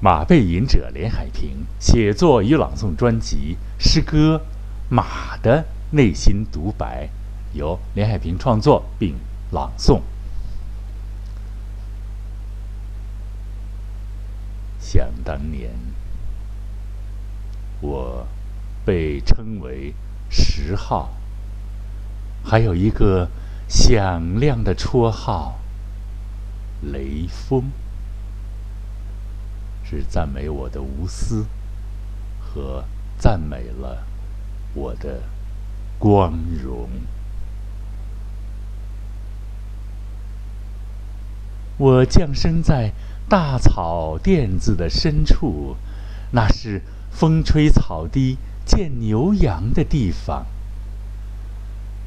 马背吟者连海平写作与朗诵专辑诗歌《马的内心独白》，由连海平创作并朗诵。想当年，我被称为十号，还有一个响亮的绰号——雷锋。是赞美我的无私，和赞美了我的光荣。我降生在大草甸子的深处，那是风吹草低见牛羊的地方。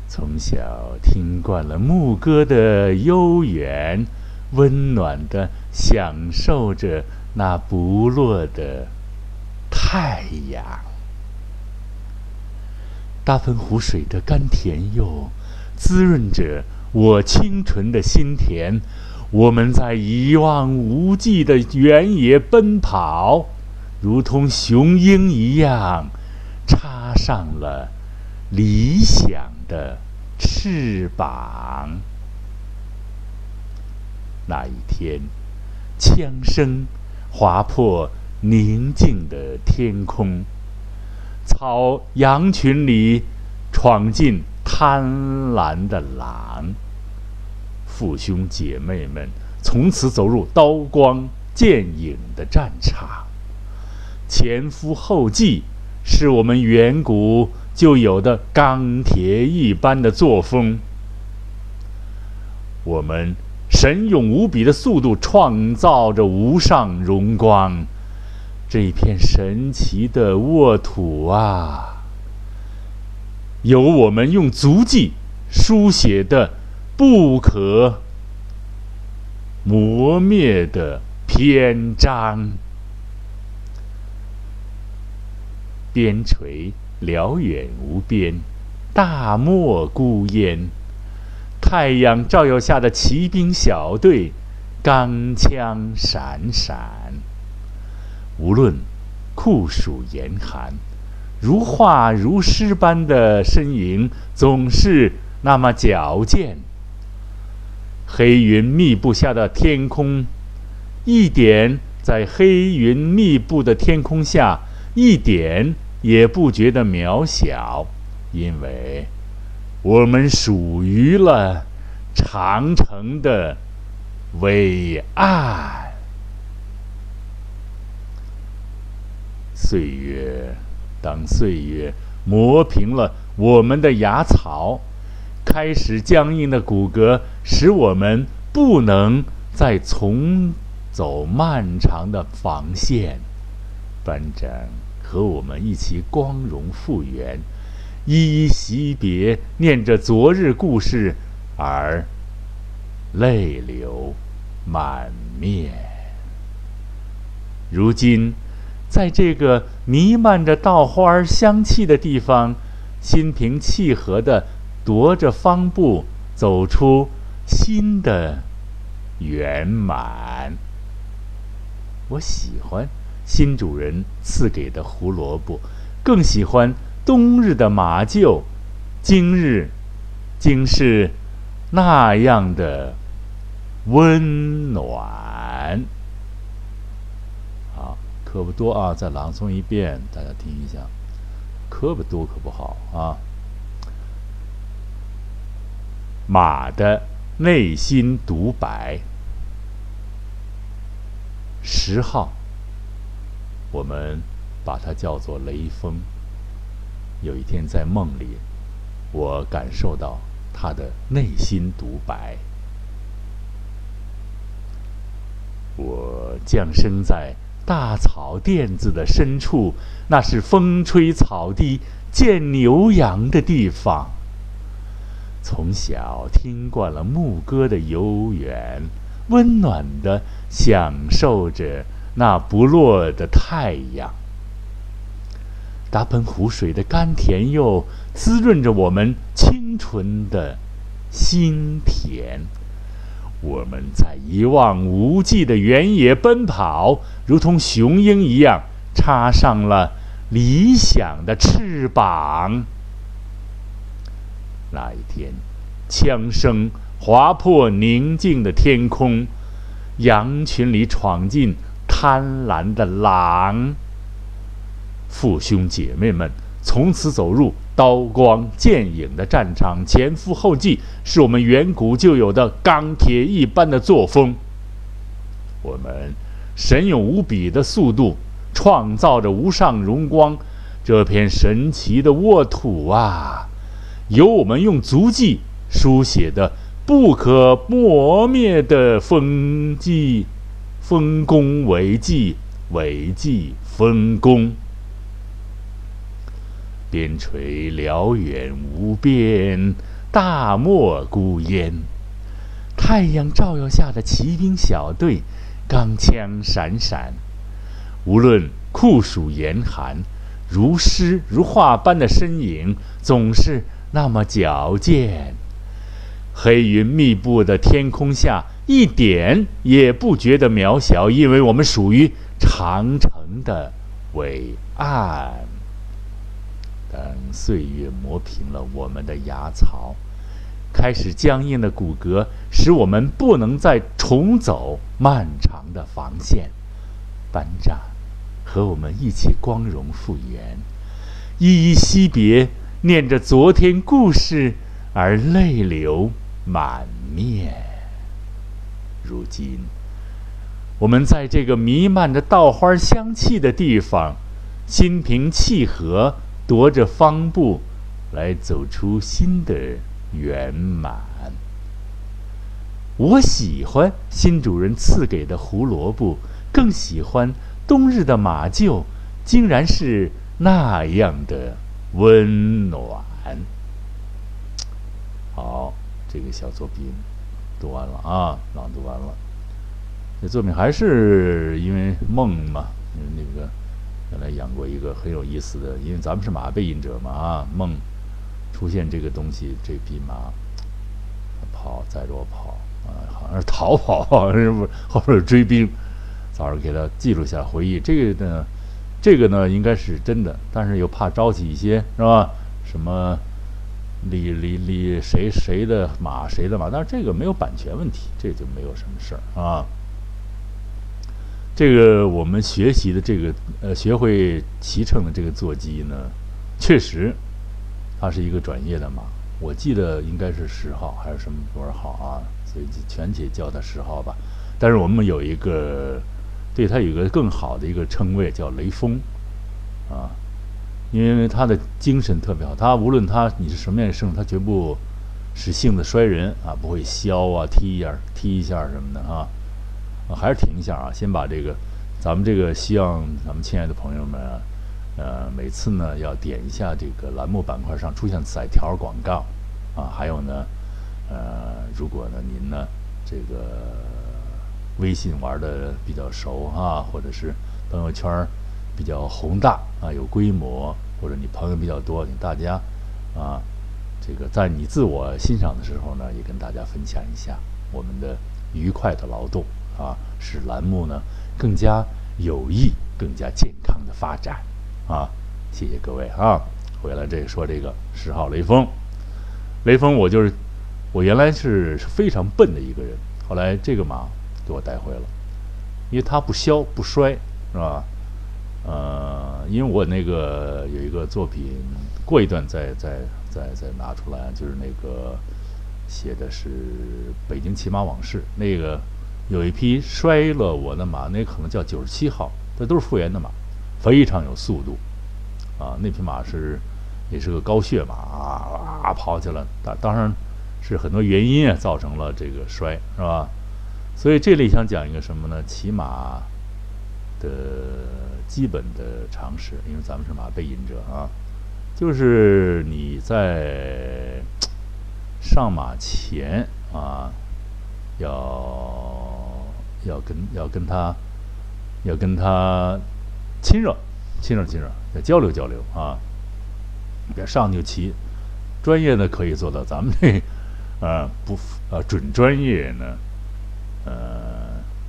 从小听惯了牧歌的悠远，温暖的享受着。那不落的太阳，大汾湖水的甘甜又滋润着我清纯的心田。我们在一望无际的原野奔跑，如同雄鹰一样，插上了理想的翅膀。那一天，枪声。划破宁静的天空，草羊群里闯进贪婪的狼。父兄姐妹们从此走入刀光剑影的战场，前赴后继是我们远古就有的钢铁一般的作风。我们。神勇无比的速度创造着无上荣光，这一片神奇的沃土啊，有我们用足迹书写的不可磨灭的篇章。边陲辽远无边，大漠孤烟。太阳照耀下的骑兵小队，钢枪闪闪。无论酷暑严寒，如画如诗般的身影总是那么矫健。黑云密布下的天空，一点在黑云密布的天空下，一点也不觉得渺小，因为。我们属于了长城的伟岸。岁月，当岁月磨平了我们的牙槽，开始僵硬的骨骼，使我们不能再重走漫长的防线。班长和我们一起光荣复原。依依惜别，念着昨日故事，而泪流满面。如今，在这个弥漫着稻花香气的地方，心平气和地踱着方步，走出新的圆满。我喜欢新主人赐给的胡萝卜，更喜欢。冬日的马厩，今日竟是那样的温暖。好，可不多啊！再朗诵一遍，大家听一下。可不多，可不好啊！马的内心独白，十号，我们把它叫做雷锋。有一天在梦里，我感受到他的内心独白。我降生在大草甸子的深处，那是风吹草低见牛羊的地方。从小听惯了牧歌的悠远，温暖的享受着那不落的太阳。大盆湖水的甘甜又滋润着我们清纯的心田。我们在一望无际的原野奔跑，如同雄鹰一样，插上了理想的翅膀。那一天，枪声划破宁静的天空，羊群里闯进贪婪的狼。父兄姐妹们从此走入。刀光剑影的战场，前赴后继，是我们远古就有的钢铁一般的作风。我们神勇无比的速度，创造着无上荣光。这片神奇的沃土啊，有我们用足迹书写的不可磨灭的风迹，丰功伟绩，伟绩丰功。边陲辽远无边，大漠孤烟。太阳照耀下的骑兵小队，钢枪闪闪。无论酷暑严寒，如诗如画般的身影，总是那么矫健。黑云密布的天空下，一点也不觉得渺小，因为我们属于长城的伟岸。等岁月磨平了我们的牙槽，开始僵硬的骨骼，使我们不能再重走漫长的防线。班长，和我们一起光荣复原，依依惜别，念着昨天故事而泪流满面。如今，我们在这个弥漫着稻花香气的地方，心平气和。踱着方步，来走出新的圆满。我喜欢新主人赐给的胡萝卜，更喜欢冬日的马厩，竟然是那样的温暖。好，这个小作品读完了啊，朗读完了。这作品还是因为梦嘛，那个。原来养过一个很有意思的，因为咱们是马背隐者嘛啊，梦出现这个东西，这匹马跑载着我跑啊，好像是逃跑，好像是不后边有追兵。早上给他记录下回忆，这个呢，这个呢应该是真的，但是又怕招起一些是吧？什么李李李谁谁的马谁的马，但是这个没有版权问题，这就没有什么事儿啊。这个我们学习的这个呃，学会骑乘的这个坐骑呢，确实，它是一个专业的马。我记得应该是十号还是什么多少号啊？所以全体叫它十号吧。但是我们有一个，对它有一个更好的一个称谓叫雷锋，啊，因为他的精神特别好。他无论他你是什么样的胜，他绝不使性子摔人啊，不会削啊、踢一下、踢一下什么的啊。还是停一下啊！先把这个，咱们这个希望咱们亲爱的朋友们，呃，每次呢要点一下这个栏目板块上出现彩条广告，啊，还有呢，呃，如果呢您呢这个微信玩的比较熟啊，或者是朋友圈比较宏大啊，有规模，或者你朋友比较多，请大家啊，这个在你自我欣赏的时候呢，也跟大家分享一下我们的愉快的劳动。啊，使栏目呢更加有益、更加健康的发展啊！谢谢各位啊！回来这说这个十号雷锋，雷锋我就是我原来是非常笨的一个人，后来这个马给我带回了，因为它不消不衰，是吧？呃，因为我那个有一个作品，过一段再再再再拿出来，就是那个写的是北京骑马往事那个。有一匹摔了我的马，那可能叫九十七号，这都是复原的马，非常有速度，啊，那匹马是也是个高血马啊，跑起来，当当然是很多原因啊造成了这个摔，是吧？所以这里想讲一个什么呢？骑马的基本的常识，因为咱们是马背引者啊，就是你在上马前啊要。要跟要跟他，要跟他亲热，亲热亲热，要交流交流啊！别上就骑，专业的可以做到，咱们这，呃 不呃准专业呢，呃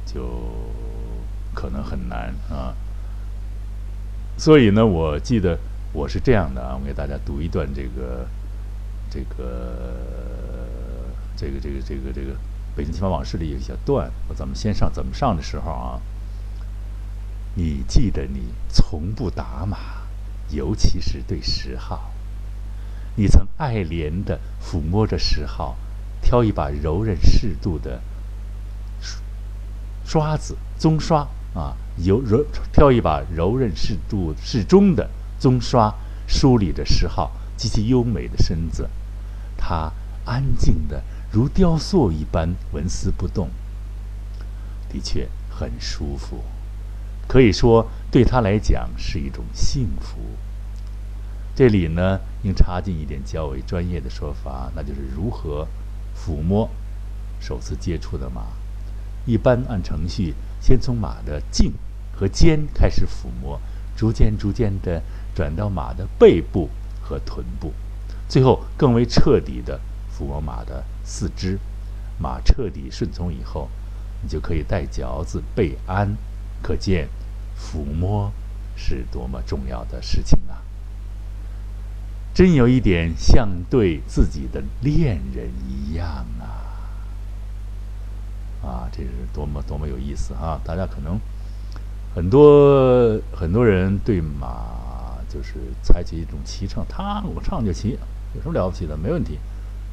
就可能很难啊。所以呢，我记得我是这样的啊，我给大家读一段这个这个这个这个这个这个《北京奇葩往事》里有一小段，我咱们先上怎么上的时候啊？你记得你从不打马，尤其是对十号。你曾爱怜地抚摸着十号，挑一把柔韧适度的刷子棕刷啊，柔柔挑一把柔韧适度适中的棕刷，梳理着十号极其优美的身子。他安静的如雕塑一般纹丝不动，的确很舒服。可以说，对他来讲是一种幸福。这里呢，应插进一点较为专业的说法，那就是如何抚摸首次接触的马。一般按程序，先从马的颈和肩开始抚摸，逐渐逐渐地转到马的背部和臀部，最后更为彻底地抚摸马的四肢。马彻底顺从以后，你就可以带嚼子备鞍。可见。抚摸是多么重要的事情啊！真有一点像对自己的恋人一样啊！啊，这是多么多么有意思啊！大家可能很多很多人对马就是采取一种骑乘，他我唱就骑，有什么了不起的？没问题。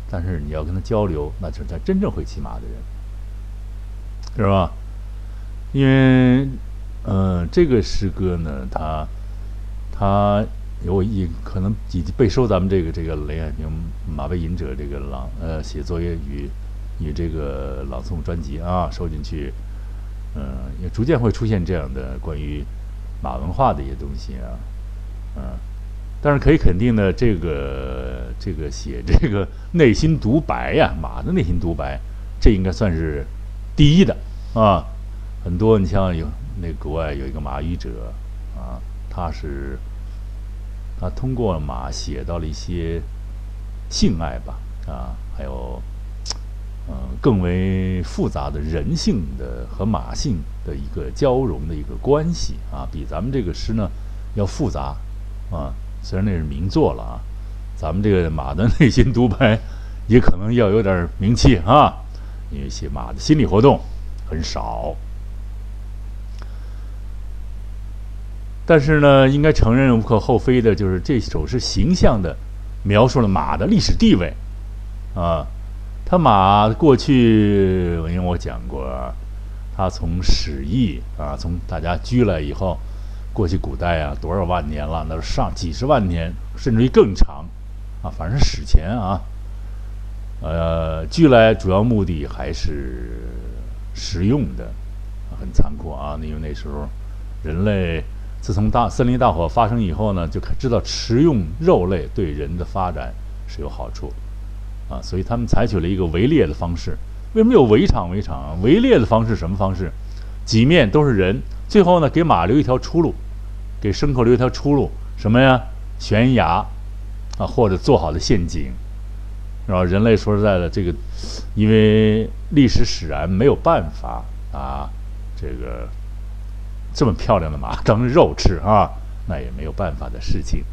但是你要跟他交流，那就是他真正会骑马的人，是吧？因为。嗯，这个诗歌呢，它它有一可能已经被收咱们这个这个雷海平马背吟者这个朗呃写作业与与这个朗诵专辑啊收进去，嗯，也逐渐会出现这样的关于马文化的一些东西啊，嗯，但是可以肯定的，这个这个写 这个内心独白呀，马的内心独白，这应该算是第一的啊，很多你像有。那国外有一个马语者，啊，他是他通过马写到了一些性爱吧，啊，还有嗯更为复杂的人性的和马性的一个交融的一个关系啊，比咱们这个诗呢要复杂啊。虽然那是名作了啊，咱们这个马的内心独白也可能要有点名气啊，因为写马的心理活动很少。但是呢，应该承认无可厚非的，就是这首诗形象的描述了马的历史地位，啊，他马过去，因为我讲过，他从始义啊，从大家居来以后，过去古代啊，多少万年了，那是上几十万年，甚至于更长，啊，反正史前啊，呃，居来主要目的还是食用的，很残酷啊，因为那时候人类。自从大森林大火发生以后呢，就知道食用肉类对人的发展是有好处，啊，所以他们采取了一个围猎的方式。为什么有围场？围场啊围猎的方式什么方式？几面都是人，最后呢给马留一条出路，给牲口留一条出路，什么呀？悬崖，啊，或者做好的陷阱。然后人类说实在的，这个因为历史使然，没有办法啊，这个。这么漂亮的马 当肉吃啊，那也没有办法的事情。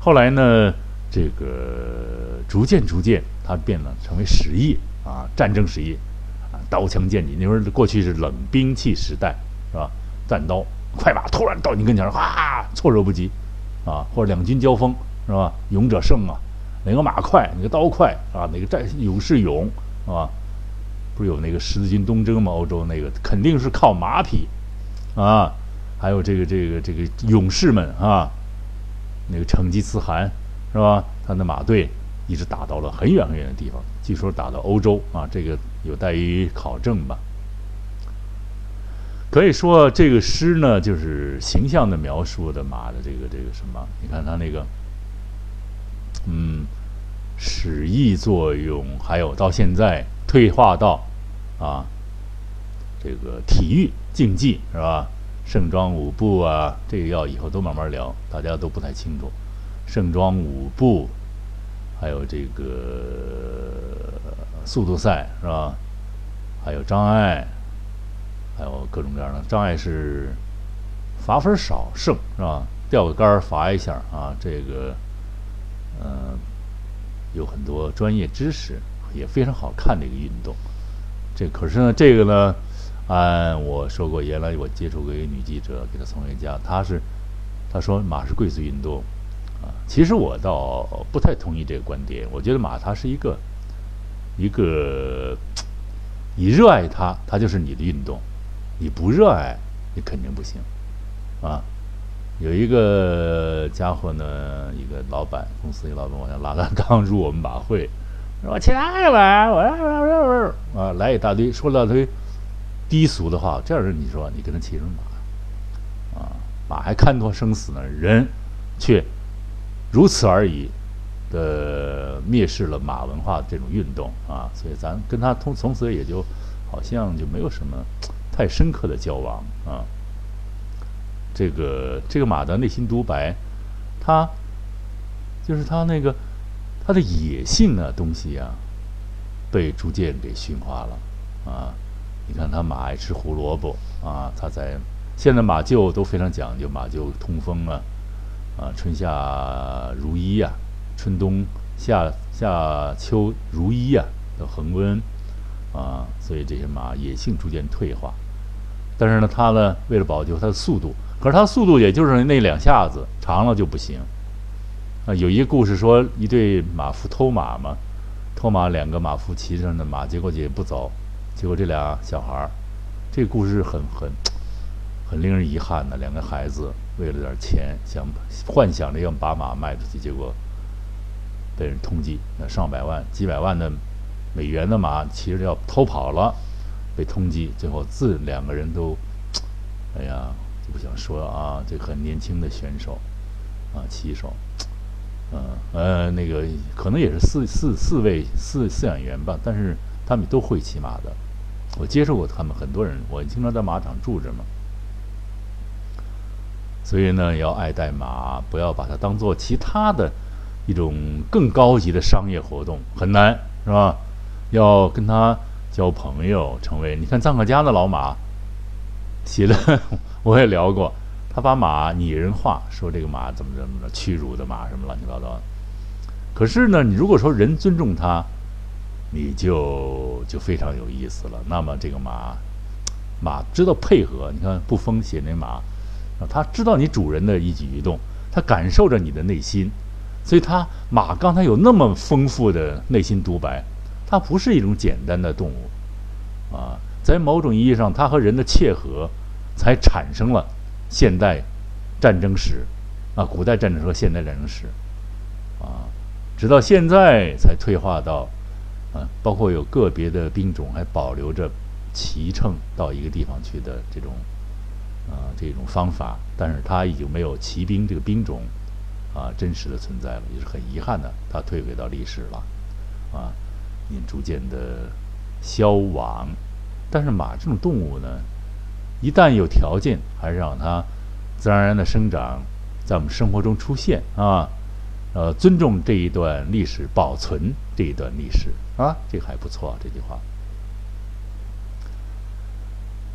后来呢，这个逐渐逐渐，它变了，成为实业啊，战争实业啊，刀枪剑戟。那时候过去是冷兵器时代，是吧？战刀快马突然到你跟前，哗，措手不及啊！或者两军交锋，是吧？勇者胜啊，哪个马快，哪个刀快啊？哪个战勇士勇，是吧？不是有那个十字军东征吗？欧洲那个肯定是靠马匹。啊，还有这个这个这个勇士们啊，那个成吉思汗是吧？他的马队一直打到了很远很远的地方，据说打到欧洲啊，这个有待于考证吧。可以说这个诗呢，就是形象的描述的马的这个这个什么？你看他那个，嗯，使役作用，还有到现在退化到啊。这个体育竞技是吧？盛装舞步啊，这个要以后都慢慢聊，大家都不太清楚。盛装舞步，还有这个速度赛是吧？还有障碍，还有各种各样的障碍是罚分少胜是吧？吊个杆儿罚一下啊，这个嗯有很多专业知识，也非常好看的一个运动。这可是呢，这个呢，按我说过，原来我接触过一个女记者，给她送回家，她是她说马是贵族运动啊。其实我倒不太同意这个观点，我觉得马它是一个一个 你热爱它，它就是你的运动；你不热爱，你肯定不行啊。有一个家伙呢，一个老板，公司一个老板，我想拉他刚入我们马会。我去哪个玩？我啊，来一大堆，说了大堆低俗的话。这样人，你说你跟他骑什么马？啊，马还看破生死呢，人却如此而已的蔑视了马文化这种运动啊！所以咱跟他从从此也就好像就没有什么太深刻的交往啊。这个这个马的内心独白，他就是他那个。它的野性啊，东西啊，被逐渐给驯化了啊！你看，它马爱吃胡萝卜啊，它在现在马厩都非常讲究，马厩通风啊，啊，春夏如一呀，春冬夏夏秋如一呀的恒温啊，所以这些马野性逐渐退化。但是呢，他呢，为了保救它的速度，可是他速度也就是那两下子，长了就不行。啊，有一个故事说，一对马夫偷马嘛，偷马两个马夫骑上那马，结果也不走，结果这俩小孩儿，这个故事很很很令人遗憾的。两个孩子为了点钱，想幻想着要把马卖出去，结果被人通缉，那上百万、几百万的美元的马骑着要偷跑了，被通缉，最后自两个人都，哎呀，就不想说啊，这很年轻的选手啊，骑手。嗯呃，那个可能也是四四四位饲饲养员吧，但是他们都会骑马的。我接触过他们很多人，我经常在马场住着嘛。所以呢，要爱戴马，不要把它当做其他的一种更高级的商业活动，很难是吧？要跟他交朋友，成为你看藏克家的老马，写的 我也聊过。他把马拟人化，说这个马怎么怎么着，屈辱的马什么乱七八糟。可是呢，你如果说人尊重他，你就就非常有意思了。那么这个马，马知道配合。你看布封写那马，他知道你主人的一举一动，他感受着你的内心，所以他马刚才有那么丰富的内心独白，它不是一种简单的动物啊，在某种意义上，它和人的切合才产生了。现代战争史啊，古代战争和现代战争史啊，直到现在才退化到啊，包括有个别的兵种还保留着骑乘到一个地方去的这种啊这种方法，但是它已经没有骑兵这个兵种啊真实的存在了，也是很遗憾的，它退回到历史了啊，也逐渐的消亡。但是马这种动物呢？一旦有条件，还是让它自然而然的生长，在我们生活中出现啊，呃，尊重这一段历史，保存这一段历史啊，这还不错，这句话。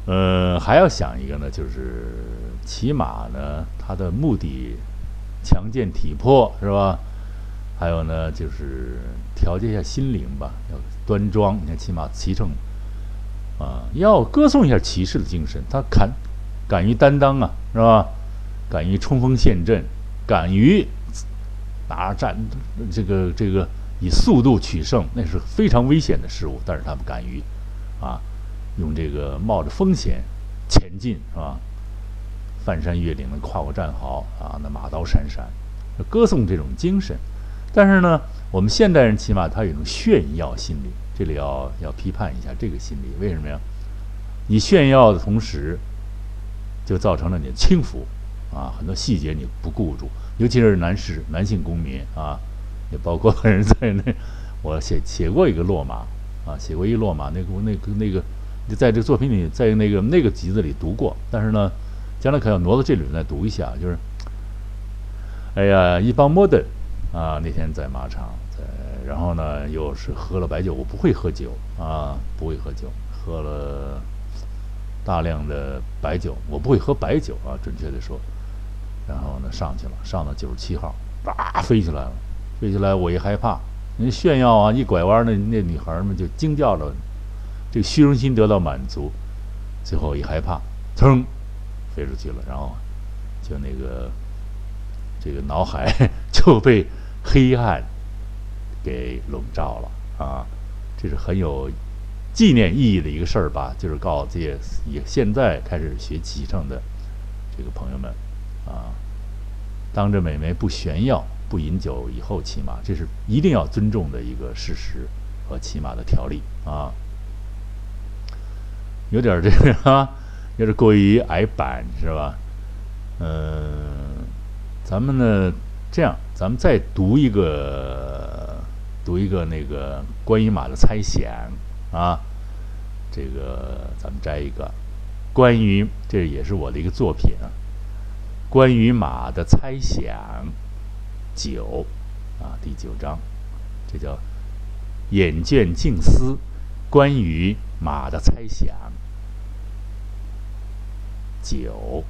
呃，还要想一个呢，就是骑马呢，它的目的强健体魄是吧？还有呢，就是调节一下心灵吧，要端庄。你看骑马骑乘。啊，要歌颂一下骑士的精神，他敢敢于担当啊，是吧？敢于冲锋陷阵，敢于拿战这个这个以速度取胜，那是非常危险的事物。但是他们敢于啊，用这个冒着风险前进，是吧？翻山越岭的跨过战壕啊，那马刀闪闪，歌颂这种精神。但是呢，我们现代人起码他有一种炫耀心理。这里要要批判一下这个心理，为什么呀？你炫耀的同时，就造成了你的轻浮啊，很多细节你不顾住，尤其是男士、男性公民啊，也包括人在内。我写写过一个落马啊，写过一落马，那个那个那个，在这个作品里，在那个那个集子里读过，但是呢，将来可要挪到这里来读一下，就是，哎呀，一帮 modern 啊，那天在马场。在然后呢，又是喝了白酒。我不会喝酒啊，不会喝酒。喝了大量的白酒，我不会喝白酒啊，准确的说。然后呢，上去了，上到九十七号，叭飞起来了，飞起来我一害怕，人炫耀啊，一拐弯那那女孩们就惊叫了，这个虚荣心得到满足，最后一害怕，噌，飞出去了，然后就那个这个脑海 就被黑暗给笼罩了啊，这是很有纪念意义的一个事儿吧，就是告诉这些也现在开始学骑乘的这个朋友们。啊，当着美眉不炫耀、不饮酒以后骑马，这是一定要尊重的一个事实和骑马的条例啊。有点这个啊，有点过于矮板是吧？嗯，咱们呢这样，咱们再读一个，读一个那个关于马的猜想啊。这个咱们摘一个，关于这也是我的一个作品。关于马的猜想，九啊，第九章，这叫眼见静思。关于马的猜想，九，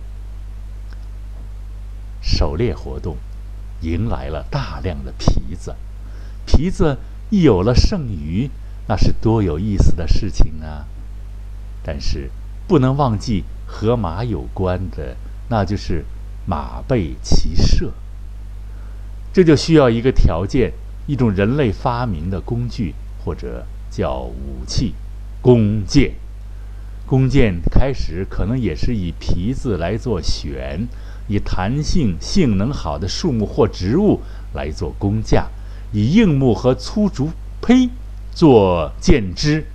狩猎活动迎来了大量的皮子，皮子一有了剩余，那是多有意思的事情啊！但是不能忘记和马有关的，那就是。马背骑射，这就需要一个条件，一种人类发明的工具，或者叫武器——弓箭。弓箭开始可能也是以皮子来做弦，以弹性、性能好的树木或植物来做弓架，以硬木和粗竹胚做箭支。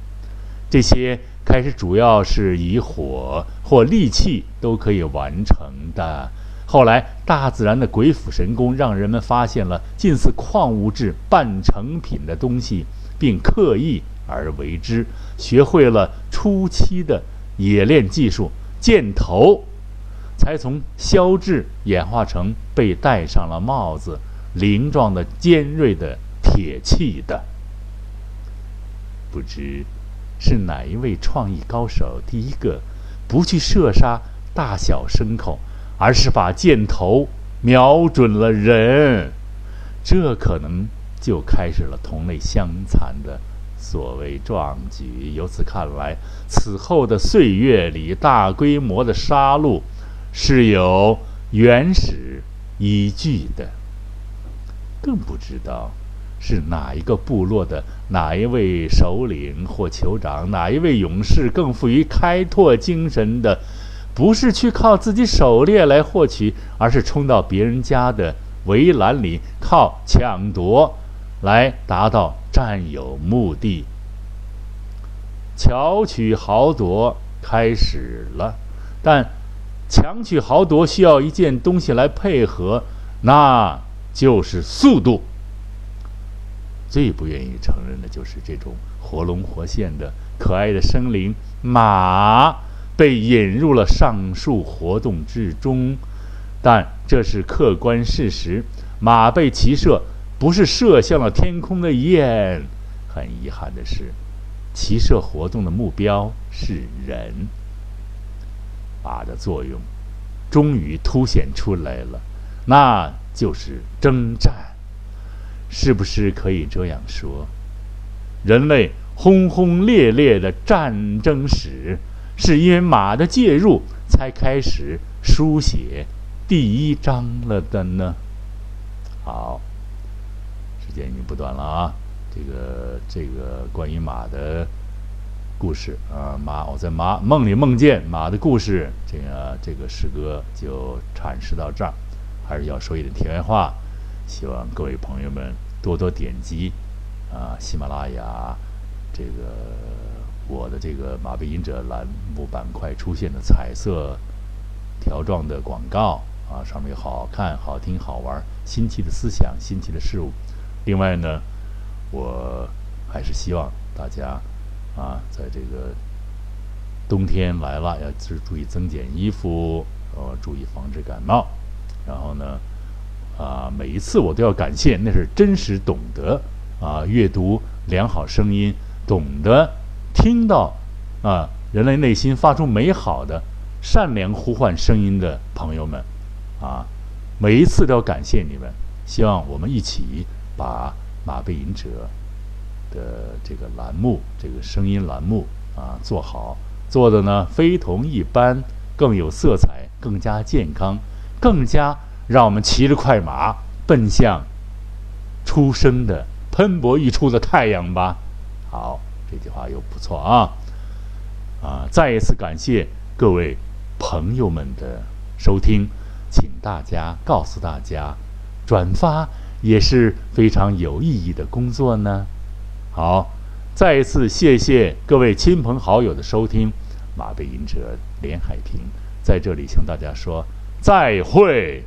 这些开始主要是以火或利器都可以完成的。后来，大自然的鬼斧神工让人们发现了近似矿物质半成品的东西，并刻意而为之，学会了初期的冶炼技术，箭头才从削制演化成被戴上了帽子、鳞状的尖锐的铁器的。不知是哪一位创意高手第一个不去射杀大小牲口。而是把箭头瞄准了人，这可能就开始了同类相残的所谓壮举。由此看来，此后的岁月里，大规模的杀戮是有原始依据的。更不知道是哪一个部落的哪一位首领或酋长，哪一位勇士更富于开拓精神的。不是去靠自己狩猎来获取，而是冲到别人家的围栏里，靠抢夺来达到占有目的。巧取豪夺开始了，但强取豪夺需要一件东西来配合，那就是速度。最不愿意承认的就是这种活龙活现的可爱的生灵——马。被引入了上述活动之中，但这是客观事实。马被骑射不是射向了天空的雁。很遗憾的是，骑射活动的目标是人。马的作用终于凸显出来了，那就是征战。是不是可以这样说？人类轰轰烈烈的战争史。是因为马的介入，才开始书写第一章了的呢。好，时间已经不短了啊。这个这个关于马的故事啊，马我在马梦里梦见马的故事，这个这个诗歌就阐释到这儿。还是要说一点题外话，希望各位朋友们多多点击啊，喜马拉雅这个。我的这个马背吟者栏目板块出现的彩色条状的广告啊，上面有好看、好听、好玩、新奇的思想、新奇的事物。另外呢，我还是希望大家啊，在这个冬天来了，要注注意增减衣服，呃，注意防止感冒。然后呢，啊，每一次我都要感谢，那是真实懂得啊，阅读良好声音，懂得。听到，啊，人类内心发出美好的、善良呼唤声音的朋友们，啊，每一次都要感谢你们。希望我们一起把马背吟者的这个栏目、这个声音栏目啊做好，做的呢非同一般，更有色彩，更加健康，更加让我们骑着快马奔向出生的喷薄欲出的太阳吧。好，这句话又不错啊。啊，再一次感谢各位朋友们的收听，请大家告诉大家，转发也是非常有意义的工作呢。好，再一次谢谢各位亲朋好友的收听，马背吟者连海平在这里向大家说再会。